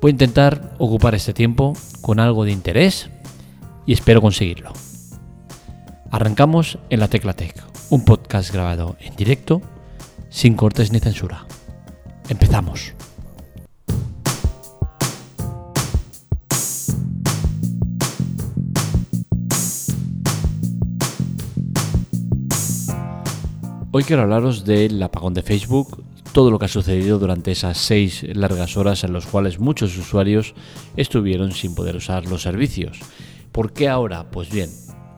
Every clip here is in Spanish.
Voy a intentar ocupar este tiempo con algo de interés y espero conseguirlo. Arrancamos en la Tecla Tech, un podcast grabado en directo, sin cortes ni censura. Empezamos. Hoy quiero hablaros del apagón de Facebook, todo lo que ha sucedido durante esas seis largas horas en las cuales muchos usuarios estuvieron sin poder usar los servicios. ¿Por qué ahora? Pues bien,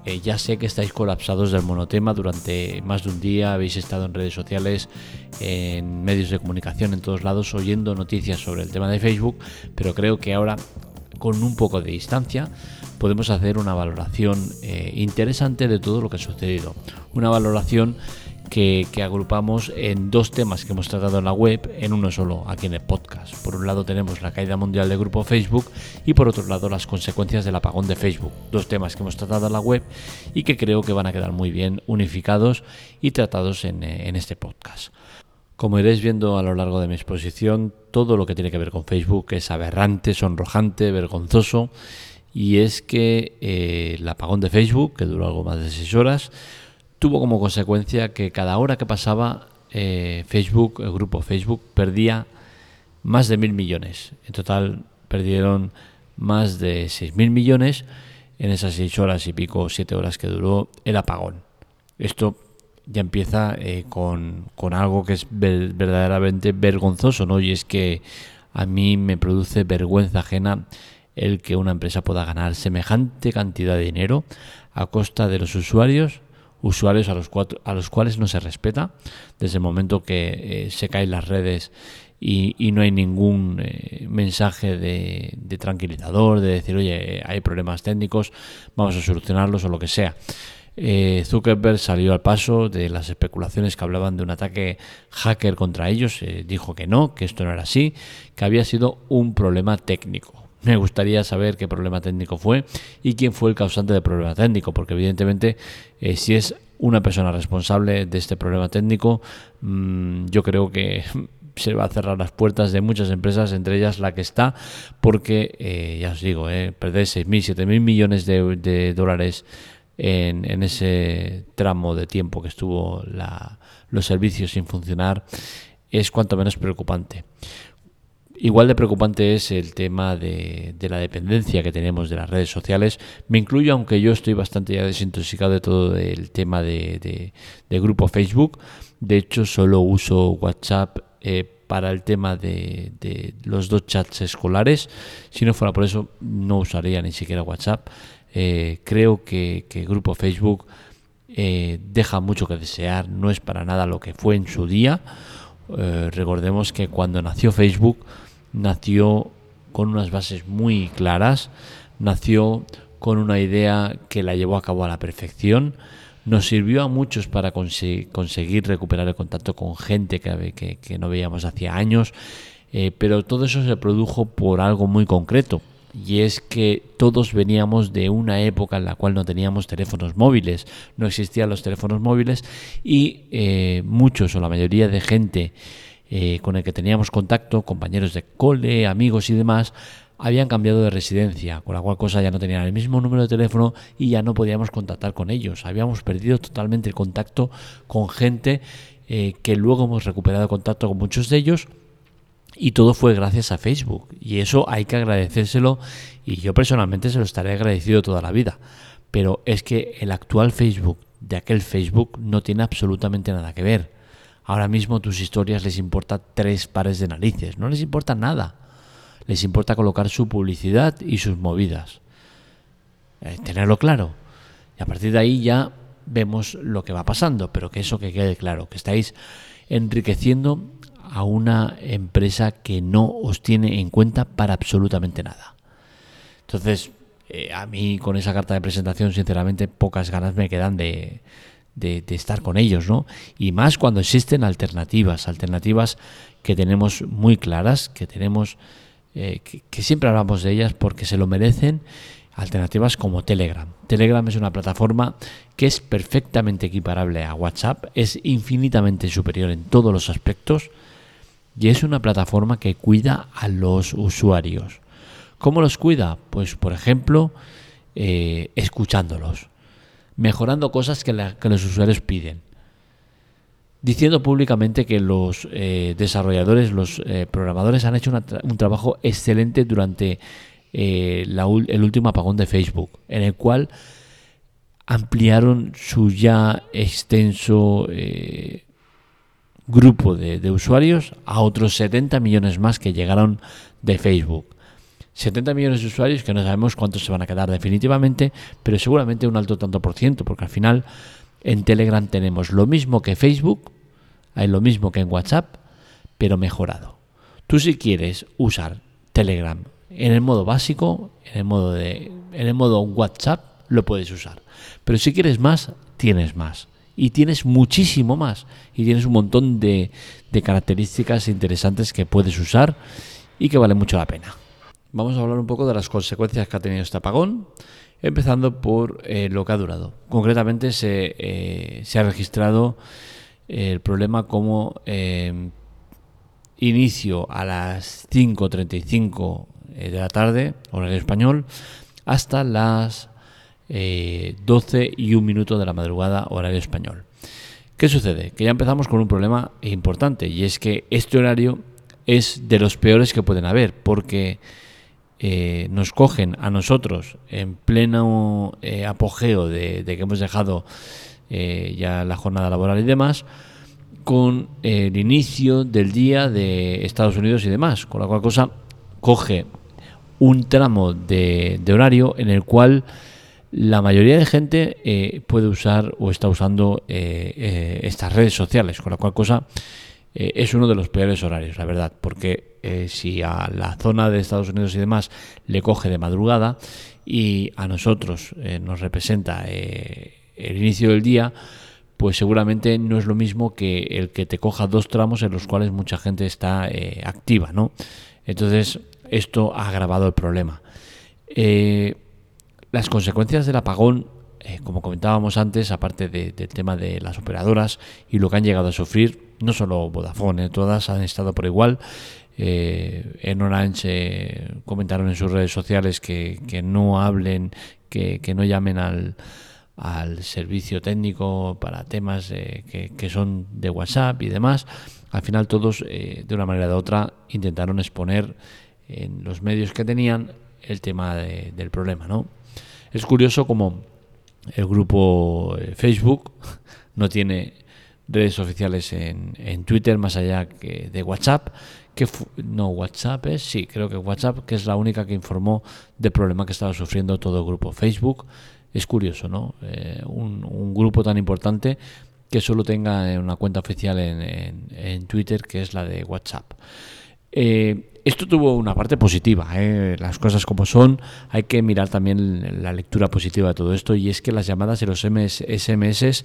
eh, ya sé que estáis colapsados del monotema durante más de un día, habéis estado en redes sociales, en medios de comunicación, en todos lados, oyendo noticias sobre el tema de Facebook, pero creo que ahora, con un poco de distancia, podemos hacer una valoración eh, interesante de todo lo que ha sucedido. Una valoración que, agrupamos en dos temas que hemos tratado en la web en uno solo, aquí en el podcast. Por un lado tenemos la caída mundial del grupo Facebook y por otro lado las consecuencias del apagón de Facebook. Dos temas que hemos tratado en la web y que creo que van a quedar muy bien unificados y tratados en, en este podcast. Como iréis viendo a lo largo de mi exposición, todo lo que tiene que ver con Facebook es aberrante, sonrojante, vergonzoso. Y es que eh, el apagón de Facebook, que duró algo más de seis horas, tuvo como consecuencia que cada hora que pasaba eh, Facebook, el grupo Facebook, perdía más de mil millones. En total perdieron más de seis mil millones en esas seis horas y pico, siete horas que duró el apagón. Esto ya empieza eh, con, con, algo que es verdaderamente vergonzoso, ¿no? Y es que a mí me produce vergüenza ajena el que una empresa pueda ganar semejante cantidad de dinero a costa de los usuarios usuarios a los, a los cuales no se respeta desde el momento que eh, se caen las redes y, no hay ningún eh, mensaje de, tranquilizador, de decir, oye, hay problemas técnicos, vamos a solucionarlos o lo que sea. Eh, Zuckerberg salió al paso de las especulaciones que hablaban de un ataque hacker contra ellos, dijo que no, que esto no era así, que había sido un problema técnico. Me gustaría saber qué problema técnico fue y quién fue el causante del problema técnico, porque evidentemente eh, si es una persona responsable de este problema técnico, mm, yo creo que se va a cerrar las puertas de muchas empresas, entre ellas la que está, porque eh, ya os digo, eh, perder 6.000, 7.000 millones de, dólares en, ese tramo de tiempo que estuvo los servicios sin funcionar es cuanto menos preocupante. Igual de preocupante es el tema de, la dependencia que tenemos de las redes sociales. Me incluyo, aunque yo estoy bastante ya desintoxicado de todo el tema de, grupo Facebook. De hecho, solo uso WhatsApp eh, para el tema de, los dos chats escolares. Si no fuera por eso, no usaría ni siquiera WhatsApp. Eh, creo que, que, grupo Facebook eh, deja mucho que desear. No es para nada lo que fue en su día. recordemos que cuando nació Facebook, nació con unas bases muy claras, nació con una idea que la llevó a cabo a la perfección, nos sirvió a muchos para conseguir recuperar el contacto con gente que, que, no veíamos hacía años, eh, pero todo eso se produjo por algo muy concreto. Y es que todos veníamos de una época en la cual no teníamos teléfonos móviles, no existían los teléfonos móviles y eh, muchos o la mayoría de gente eh, con el que teníamos contacto, compañeros de cole, amigos y demás, habían cambiado de residencia, con la cual cosa ya no tenían el mismo número de teléfono y ya no podíamos contactar con ellos. Habíamos perdido totalmente el contacto con gente eh, que luego hemos recuperado contacto con muchos de ellos y todo fue gracias a Facebook. Y eso hay que agradecérselo y yo personalmente se lo estaré agradecido toda la vida. Pero es que el actual Facebook de aquel Facebook no tiene absolutamente nada que ver. Ahora mismo tus historias les importa tres pares de narices, no les importa nada. Les importa colocar su publicidad y sus movidas. Eh, tenerlo claro. Y a partir de ahí ya vemos lo que va pasando, pero que eso que quede claro, que estáis enriqueciendo a una empresa que no os tiene en cuenta para absolutamente nada. Entonces, eh, a mí con esa carta de presentación, sinceramente, pocas ganas me quedan de, de, estar con ellos, ¿no? Y más cuando existen alternativas, alternativas que tenemos muy claras, que tenemos, eh, que, siempre hablamos de ellas porque se lo merecen, alternativas como Telegram. Telegram es una plataforma que es perfectamente equiparable a WhatsApp, es infinitamente superior en todos los aspectos y es una plataforma que cuida a los usuarios. ¿Cómo los cuida? Pues por ejemplo, eh, escuchándolos mejorando cosas que, los usuarios piden. Diciendo públicamente que los eh, desarrolladores, los eh, programadores han hecho un trabajo excelente durante eh, el último apagón de Facebook, en el cual ampliaron su ya extenso grupo de, usuarios a otros 70 millones más que llegaron de Facebook. 70 millones de usuarios que no sabemos cuántos se van a quedar definitivamente, pero seguramente un alto tanto por ciento, porque al final en Telegram tenemos lo mismo que Facebook, hay lo mismo que en WhatsApp, pero mejorado. Tú si quieres usar Telegram en el modo básico, en el modo de en el modo WhatsApp lo puedes usar. Pero si quieres más, tienes más. Y tienes muchísimo más. Y tienes un montón de, de características interesantes que puedes usar y que vale mucho la pena. Vamos a hablar un poco de las consecuencias que ha tenido este apagón, empezando por eh, lo que ha durado. Concretamente se, eh, ha registrado el problema como eh, inicio a las 5.35 de la tarde, horario español, hasta las 12 y un minuto de la madrugada, horario español. ¿Qué sucede? Que ya empezamos con un problema importante y es que este horario es de los peores que pueden haber porque eh, nos cogen a nosotros en pleno eh, apogeo de, que hemos dejado eh, ya la jornada laboral y demás, con el inicio del día de Estados Unidos y demás, con la cual cosa coge un tramo de, horario en el cual la mayoría de gente puede usar o está usando estas redes sociales, con la cual cosa es uno de los peores horarios, la verdad, porque eh, si a la zona de Estados Unidos y demás le coge de madrugada y a nosotros eh, nos representa eh, el inicio del día, pues seguramente no es lo mismo que el que te coja dos tramos en los cuales mucha gente está activa, ¿no? Entonces, esto ha agravado el problema. las consecuencias del apagón como comentábamos antes, aparte del tema de las operadoras y lo que han llegado a sufrir, no solo Vodafone, todas han estado por igual. Eh, en Orange eh, comentaron en sus redes sociales que, no hablen, que, no llamen al, al, servicio técnico para temas que, que, son de WhatsApp y demás. Al final todos, eh, de una manera u otra, intentaron exponer en los medios que tenían el tema del problema. ¿no? Es curioso como el grupo Facebook no tiene redes oficiales en, en Twitter más allá que de WhatsApp que no WhatsApp es, sí, creo que WhatsApp, que es la única que informó del problema que estaba sufriendo todo el grupo. Facebook es curioso, ¿no? Eh, un, grupo tan importante que solo tenga una cuenta oficial en, en, Twitter, que es la de WhatsApp. Eh, esto tuvo una parte positiva, ¿eh? las cosas como son, hay que mirar también la lectura positiva de todo esto y es que las llamadas de los SMS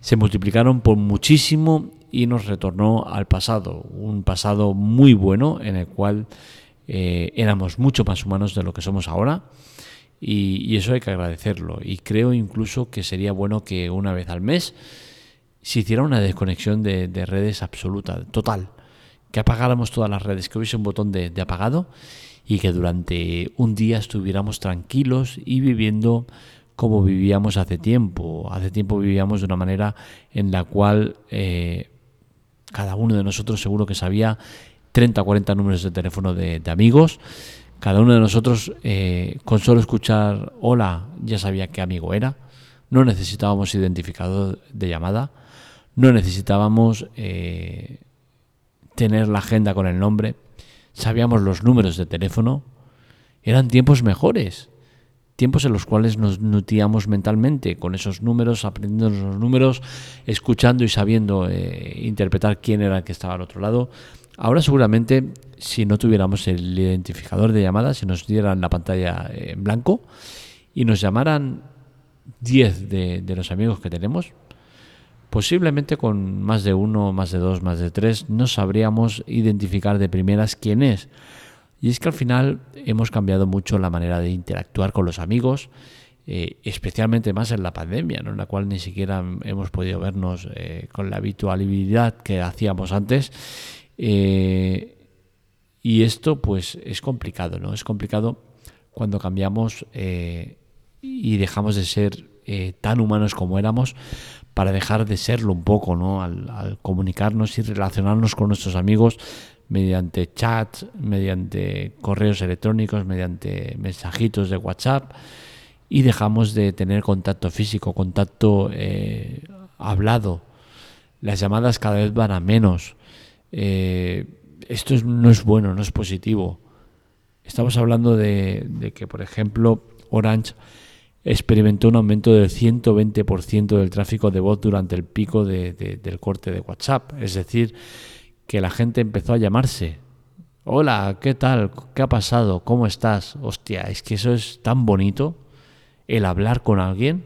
se multiplicaron por muchísimo y nos retornó al pasado, un pasado muy bueno en el cual eh, éramos mucho más humanos de lo que somos ahora y, eso hay que agradecerlo y creo incluso que sería bueno que una vez al mes se hiciera una desconexión de, redes absoluta, total, que apagáramos todas las redes, que hubiese un botón de apagado y que durante un día estuviéramos tranquilos y viviendo como vivíamos hace tiempo. Hace tiempo vivíamos de una manera en la cual eh, cada uno de nosotros seguro que sabía 30 o 40 números de teléfono de, amigos. Cada uno de nosotros eh, con solo escuchar hola ya sabía qué amigo era. No necesitábamos identificador de llamada. No necesitábamos eh, tener la agenda con el nombre. Sabíamos los números de teléfono. Eran tiempos mejores tiempos en los cuales nos nutíamos mentalmente con esos números, aprendiendo los números, escuchando y sabiendo eh, interpretar quién era el que estaba al otro lado. Ahora seguramente si no tuviéramos el identificador de llamadas, si nos dieran la pantalla en blanco y nos llamaran 10 de, de los amigos que tenemos, posiblemente con más de uno, más de dos, más de tres, no sabríamos identificar de primeras quién es. Y es que al final hemos cambiado mucho la manera de interactuar con los amigos, eh, especialmente más en la pandemia, en la cual ni siquiera hemos podido vernos eh, con la habitualidad que hacíamos antes. Eh, y esto pues es complicado, ¿no? Es complicado cuando cambiamos y dejamos de ser tan humanos como éramos para dejar de serlo un poco, ¿no? al comunicarnos y relacionarnos con nuestros amigos mediante chats, mediante correos electrónicos, mediante mensajitos de WhatsApp y dejamos de tener contacto físico, contacto eh, hablado. Las llamadas cada vez van a menos. Eh, esto no es bueno, no es positivo. Estamos hablando de, que, por ejemplo, Orange experimentó un aumento del 120% del tráfico de voz durante el pico del corte de WhatsApp. Es decir, que la gente empezó a llamarse. Hola, ¿qué tal? ¿Qué ha pasado? ¿Cómo estás? Hostia, es que eso es tan bonito, el hablar con alguien.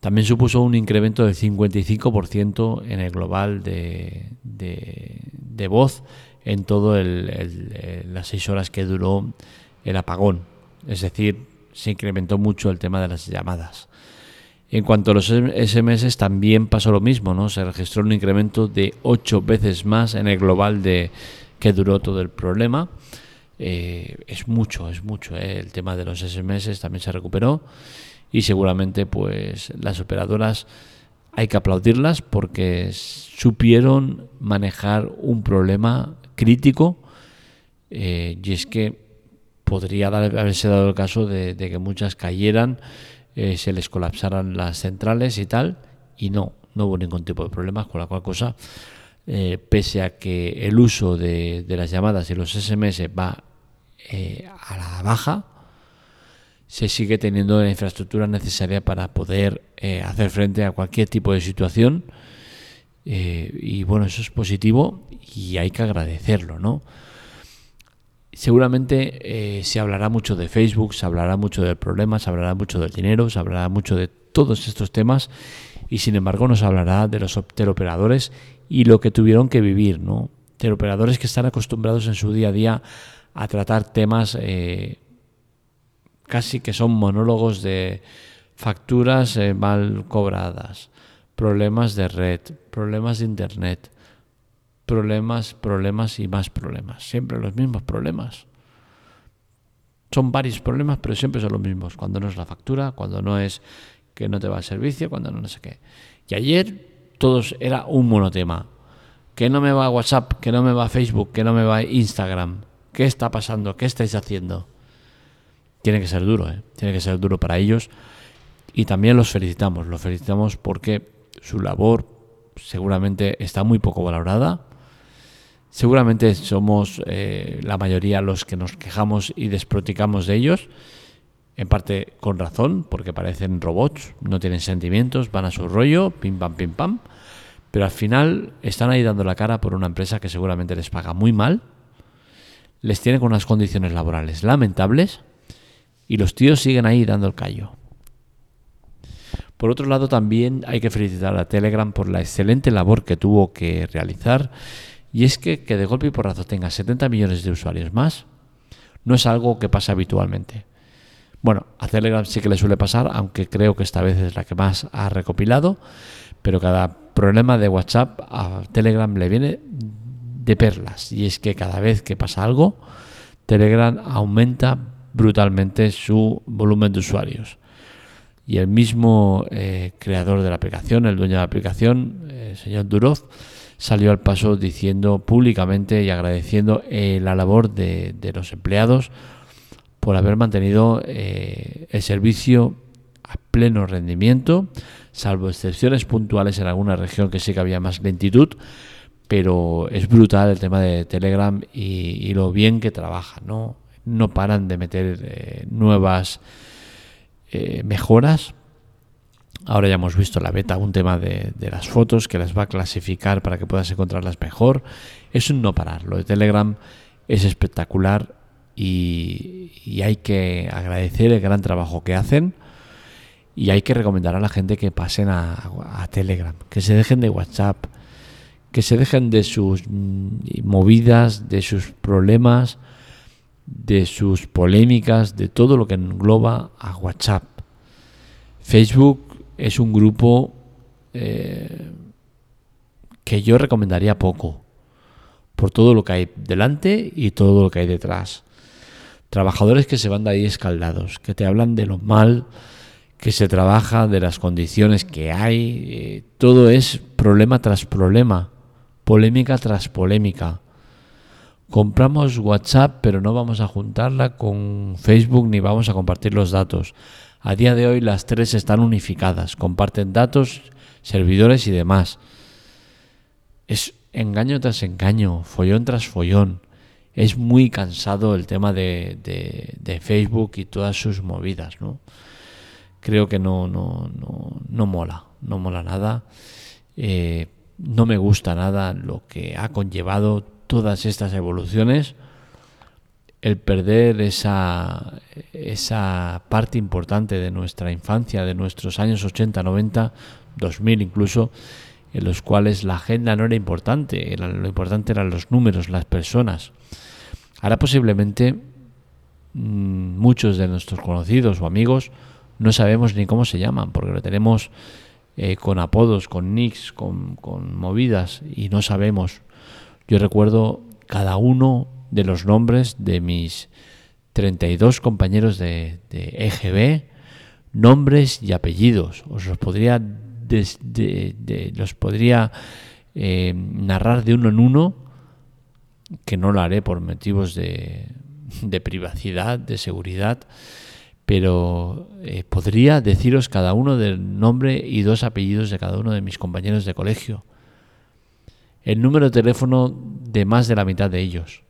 También supuso un incremento del 55% en el global de, de, voz en todo las seis horas que duró el apagón. Es decir, se incrementó mucho el tema de las llamadas. En cuanto a los SMS también pasó lo mismo, ¿no? Se registró un incremento de ocho veces más en el global de que duró todo el problema. Eh, es mucho, es mucho. ¿eh? El tema de los SMS también se recuperó y seguramente pues las operadoras hay que aplaudirlas porque supieron manejar un problema crítico eh, y es que podría haberse dado el caso de que muchas cayeran eh, se les colapsaran las centrales y tal, y no, no hubo ningún tipo de problemas, con la cual cosa, eh, pese a que el uso de, las llamadas y los SMS va eh, a la baja, se sigue teniendo la infraestructura necesaria para poder hacer frente a cualquier tipo de situación. y bueno, eso es positivo y hay que agradecerlo, ¿no? Seguramente eh, se hablará mucho de Facebook, se hablará mucho del problema, se hablará mucho del dinero, se hablará mucho de todos estos temas y sin embargo nos hablará de los teleoperadores y lo que tuvieron que vivir, ¿no? Teleoperadores que están acostumbrados en su día a día a tratar temas eh, casi que son monólogos de facturas eh, mal cobradas, problemas de red, problemas de internet, problemas, problemas y más problemas. Siempre los mismos problemas. Son varios problemas, pero siempre son los mismos. Cuando no es la factura, cuando no es que no te va el servicio, cuando no, no sé qué. Y ayer todos era un monotema. Que no me va WhatsApp, que no me va Facebook, que no me va Instagram. ¿Qué está pasando? ¿Qué estáis haciendo? Tiene que ser duro, ¿eh? Tiene que ser duro para ellos. Y también los felicitamos. Los felicitamos porque su labor seguramente está muy poco valorada Seguramente somos eh, la mayoría los que nos quejamos y desproticamos de ellos, en parte con razón, porque parecen robots, no tienen sentimientos, van a su rollo, pim pam, pim pam, pero al final están ahí dando la cara por una empresa que seguramente les paga muy mal, les tiene con unas condiciones laborales lamentables y los tíos siguen ahí dando el callo. Por otro lado, también hay que felicitar a Telegram por la excelente labor que tuvo que realizar y es que, que de golpe y porrazo tenga 70 millones de usuarios más no es algo que pasa habitualmente. Bueno, a Telegram sí que le suele pasar, aunque creo que esta vez es la que más ha recopilado, pero cada problema de WhatsApp a Telegram le viene de perlas. Y es que cada vez que pasa algo, Telegram aumenta brutalmente su volumen de usuarios. Y el mismo eh, creador de la aplicación, el dueño de la aplicación, el señor Duroz, salió al paso diciendo públicamente y agradeciendo eh, la labor de, los empleados por haber mantenido eh, el servicio a pleno rendimiento, salvo excepciones puntuales en alguna región que sí que había más lentitud, pero es brutal el tema de Telegram y, lo bien que trabaja, ¿no? No paran de meter eh, nuevas mejoras Ahora ya hemos visto la beta, un tema de, las fotos que las va a clasificar para que puedas encontrarlas mejor. Es un no parar. Lo de Telegram es espectacular y, hay que agradecer el gran trabajo que hacen y hay que recomendar a la gente que pasen a, Telegram, que se dejen de WhatsApp, que se dejen de sus mm, movidas, de sus problemas, de sus polémicas, de todo lo que engloba a WhatsApp. Facebook es un grupo eh, que yo recomendaría poco, por todo lo que hay delante y todo lo que hay detrás. Trabajadores que se van de ahí escaldados, que te hablan de lo mal que se trabaja, de las condiciones que hay. Eh, todo es problema tras problema, polémica tras polémica. Compramos WhatsApp, pero no vamos a juntarla con Facebook ni vamos a compartir los datos. A día de hoy las tres están unificadas, comparten datos, servidores y demás. Es engaño tras engaño, follón tras follón es muy cansado el tema de, Facebook y todas sus movidas, ¿no? Creo que no, no, no, mola, no mola nada. Eh, no me gusta nada lo que ha conllevado todas estas evoluciones. El perder esa, esa parte importante de nuestra infancia, de nuestros años 80, 90, 2000 incluso, en los cuales la agenda no era importante, lo importante eran los números, las personas. Ahora posiblemente mm, muchos de nuestros conocidos o amigos no sabemos ni cómo se llaman, porque lo tenemos eh, con apodos, con nicks, con, movidas y no sabemos. Yo recuerdo cada uno de los nombres de mis 32 compañeros de, EGB, nombres y apellidos. Os los podría, los podría eh, narrar de uno en uno que no lo haré por motivos de, privacidad, de seguridad, pero eh, podría deciros cada uno del nombre y dos apellidos de cada uno de mis compañeros de colegio, el número de teléfono de más de la mitad de ellos.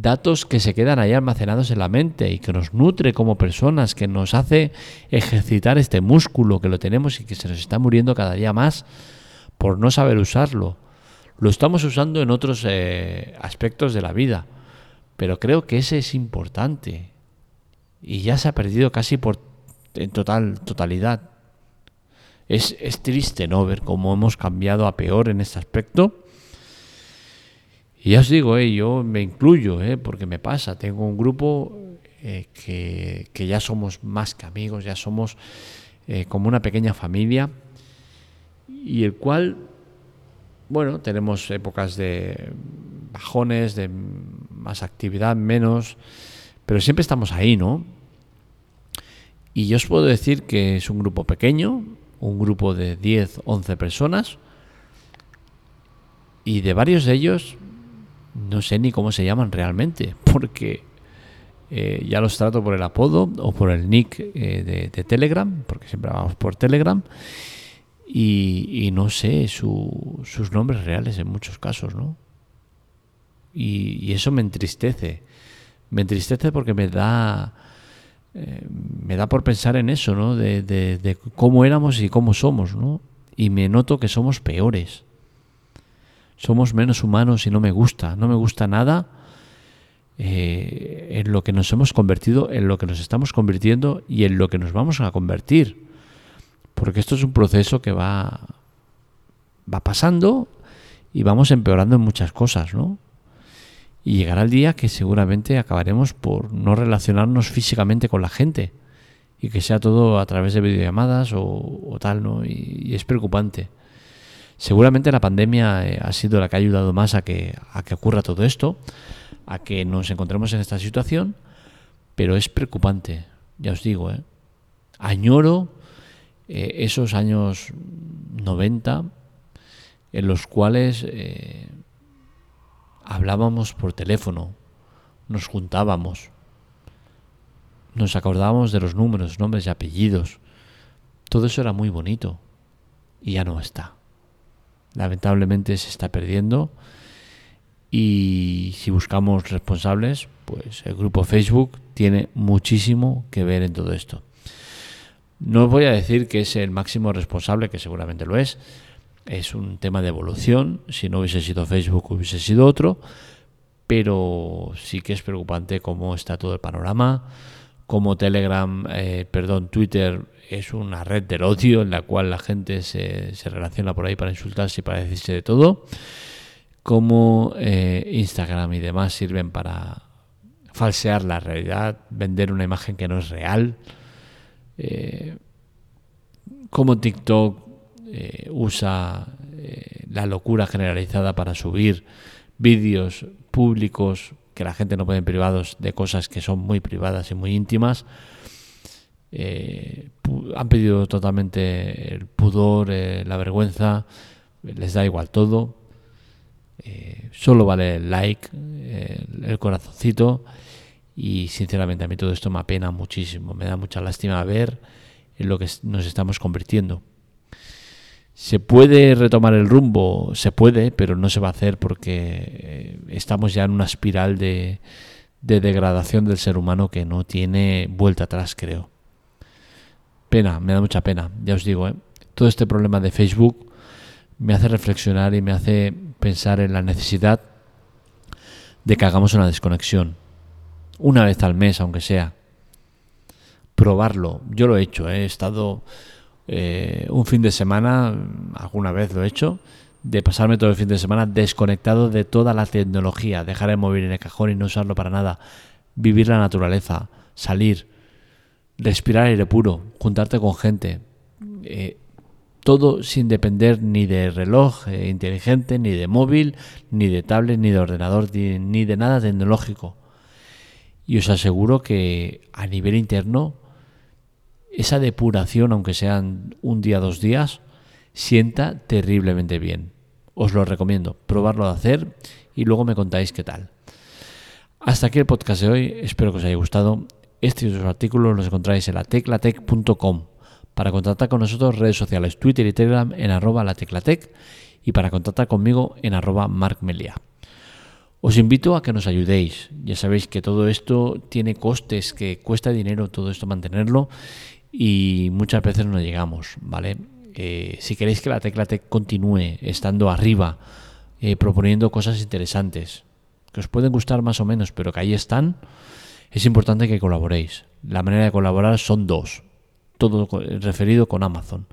Datos que se quedan ahí almacenados en la mente y que nos nutre como personas, que nos hace ejercitar este músculo que lo tenemos y que se nos está muriendo cada día más por no saber usarlo lo estamos usando en otros eh, aspectos de la vida, pero creo que ese es importante y ya se ha perdido casi por en total totalidad. Es, triste no ver cómo hemos cambiado a peor en este aspecto. Y ya os digo, eh, yo me incluyo, eh, porque me pasa. Tengo un grupo eh, que, que, ya somos más que amigos, ya somos como una pequeña familia, y el cual bueno, tenemos épocas de bajones, de más actividad, menos, pero siempre estamos ahí, ¿no? Y yo os puedo decir que es un grupo pequeño, un grupo de 10, 11 personas, y de varios de ellos no sé ni cómo se llaman realmente, porque eh, ya los trato por el apodo o por el nick eh, de, Telegram, porque siempre vamos por Telegram, y, no sé sus nombres reales en muchos casos, ¿no? Y, eso me entristece. Me entristece porque me da, eh, me da por pensar en eso, ¿no? De, cómo éramos y cómo somos, ¿no? Y me noto que somos peores. Somos menos humanos y no me gusta. No me gusta nada eh, en lo que nos hemos convertido, en lo que nos estamos convirtiendo y en lo que nos vamos a convertir. Porque esto es un proceso que va, va pasando y vamos empeorando en muchas cosas, ¿no? Y llegará el día que seguramente acabaremos por no relacionarnos físicamente con la gente y que sea todo a través de videollamadas o, tal, ¿no? Y, es preocupante. Seguramente la pandemia eh, ha sido la que ha ayudado más a que, a que ocurra todo esto, a que nos encontremos en esta situación, pero es preocupante, ya os digo, ¿eh? Añoro eh, esos años 90 en los cuales hablábamos por teléfono, nos juntábamos, nos acordábamos de los números, nombres y apellidos. Todo eso era muy bonito y ya no está. Lamentablemente se está perdiendo y si buscamos responsables, pues el grupo Facebook tiene muchísimo que ver en todo esto. No voy a decir que es el máximo responsable, que seguramente lo es. Es un tema de evolución. Si no hubiese sido Facebook, hubiese sido otro. pero sí que es preocupante cómo está todo el panorama, cómo Telegram, eh, perdón, Twitter es una red del odio en la cual la gente se, se relaciona por ahí para insultarse y para decirse de todo, cómo eh, Instagram y demás sirven para falsear la realidad, vender una imagen que no es real, eh, cómo TikTok eh, usa la locura generalizada para subir vídeos públicos que la gente no puede en privados de cosas que son muy privadas y muy íntimas. han pedido totalmente el pudor, la vergüenza, les da igual todo. solo vale el like, el corazoncito y sinceramente a mí todo esto me apena muchísimo, me da mucha lástima ver en lo que nos estamos convirtiendo. ¿Se puede retomar el rumbo? Se puede, pero no se va a hacer porque eh, estamos ya en una espiral de, degradación del ser humano que no tiene vuelta atrás, creo. Pena, me da mucha pena, ya os digo, ¿eh? todo este problema de Facebook me hace reflexionar y me hace pensar en la necesidad de que hagamos una desconexión una vez al mes, aunque sea. Probarlo. Yo lo he hecho, ¿eh? he estado eh, un fin de semana, alguna vez lo he hecho, de pasarme todo el fin de semana desconectado de toda la tecnología, dejar el móvil en el cajón y no usarlo para nada, vivir la naturaleza, salir, respirar aire puro, juntarte con gente, eh, todo sin depender ni de reloj inteligente, ni de móvil, ni de tablet, ni de ordenador, ni de nada tecnológico. Y os aseguro que a nivel interno, esa depuración, aunque sean un día, dos días, sienta terriblemente bien. Os lo recomiendo, probarlo de hacer y luego me contáis qué tal. Hasta aquí el podcast de hoy, espero que os haya gustado. Este y otros artículos los encontráis en la teclatec.com. Para contactar con nosotros, redes sociales, Twitter y Telegram en arroba la teclatec y para contactar conmigo en arroba markmelia. Os invito a que nos ayudéis. Ya sabéis que todo esto tiene costes, que cuesta dinero todo esto mantenerlo y muchas veces no llegamos, ¿vale? Eh, si queréis que la Tecla Tech continúe estando arriba, eh, proponiendo cosas interesantes, que os pueden gustar más o menos, pero que ahí están, es importante que colaboréis. La manera de colaborar son dos, todo referido con Amazon.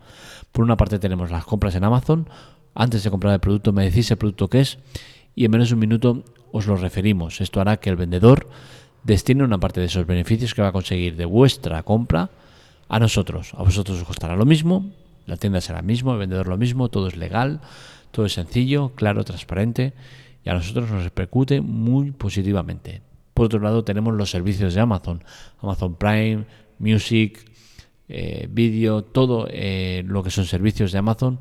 Por una parte tenemos las compras en Amazon, antes de comprar el producto me decís el producto que es y en menos de un minuto os lo referimos. Esto hará que el vendedor destine una parte de esos beneficios que va a conseguir de vuestra compra a nosotros. A vosotros os costará lo mismo, la tienda será lo mismo, el vendedor lo mismo, todo es legal, todo es sencillo, claro, transparente y a nosotros nos repercute muy positivamente. Por otro lado, tenemos los servicios de Amazon, Amazon Prime, Music, eh, Video, todo eh, lo que son servicios de Amazon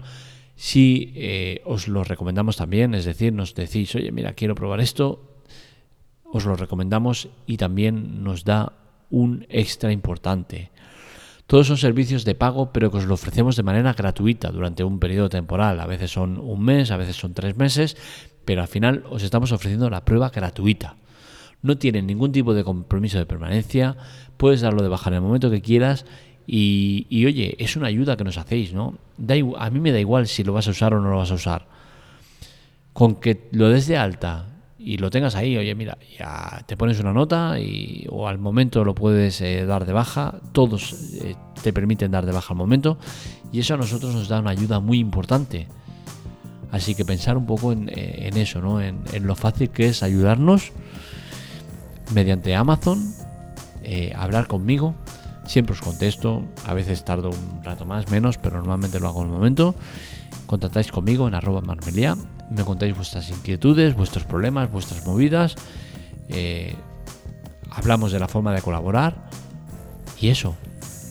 si eh, os lo recomendamos también, es decir, nos decís, oye, mira, quiero probar esto, os lo recomendamos y también nos da un extra importante. Todos son servicios de pago, pero que os lo ofrecemos de manera gratuita durante un periodo temporal. A veces son un mes, a veces son tres meses, pero al final os estamos ofreciendo la prueba gratuita. No tienen ningún tipo de compromiso de permanencia, puedes darlo de baja en el momento que quieras y, oye, es una ayuda que nos hacéis, ¿no? Da a mí me da igual si lo vas a usar o no lo vas a usar. Con que lo des de alta y lo tengas ahí, oye, mira, ya te pones una nota y, o al momento lo puedes eh, dar de baja, todos eh, te permiten dar de baja al momento y eso a nosotros nos da una ayuda muy importante. Así que pensar un poco en, eh, eso, ¿no? En, lo fácil que es ayudarnos mediante Amazon, hablar conmigo Siempre os contesto, a veces tardo un rato más, menos, pero normalmente lo hago en el momento. Contactáis conmigo en arroba marmelia, me contáis vuestras inquietudes, vuestros problemas, vuestras movidas. Eh, hablamos de la forma de colaborar y eso,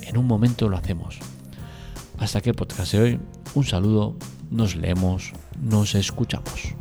en un momento lo hacemos. Hasta que podcast de hoy, un saludo, nos leemos, nos escuchamos.